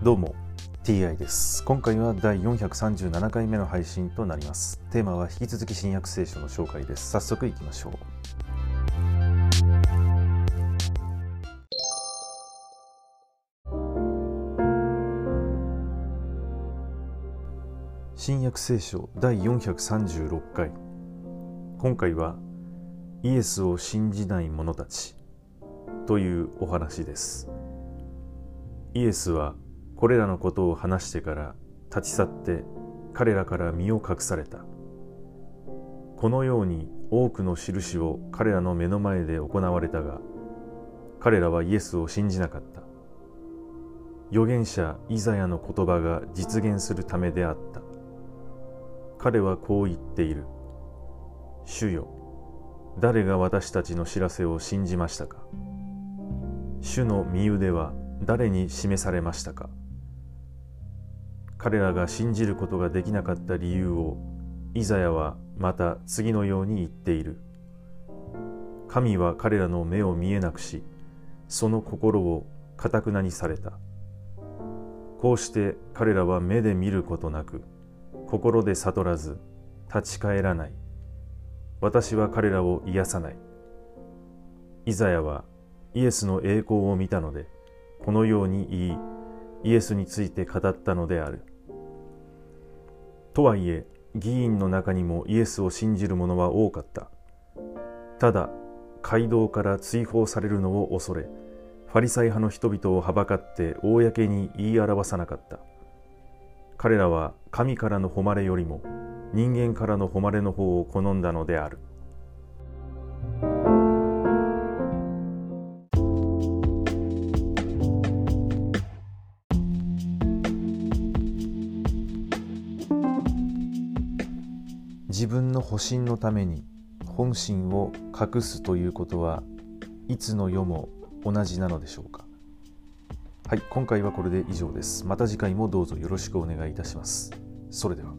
どうも TI です。今回は第437回目の配信となります。テーマは引き続き新約聖書の紹介です。早速いきましょう。新約聖書第436回。今回はイエスを信じない者たちというお話です。イエスはこれらのことを話してから立ち去って彼らから身を隠された。このように多くの印を彼らの目の前で行われたが彼らはイエスを信じなかった。預言者イザヤの言葉が実現するためであった。彼はこう言っている。主よ誰が私たちの知らせを信じましたか。主の身腕は誰に示されましたか。彼らが信じることができなかった理由をイザヤはまた次のように言っている。神は彼らの目を見えなくしその心をかたくなにされた。こうして彼らは目で見ることなく心で悟らず立ち返らない。私は彼らを癒さない。イザヤはイエスの栄光を見たのでこのように言いイエスについて語ったのである。とはいえ議員の中にもイエスを信じる者は多かった。ただ街道から追放されるのを恐れファリサイ派の人々をはばかって公に言い表さなかった。彼らは神からの誉れよりも人間からの誉れの方を好んだのである。自分の保身のために本心を隠すということはいつの世も同じなのでしょうか？はい今回はこれで以上です。また次回もどうぞよろしくお願いいたします。それでは。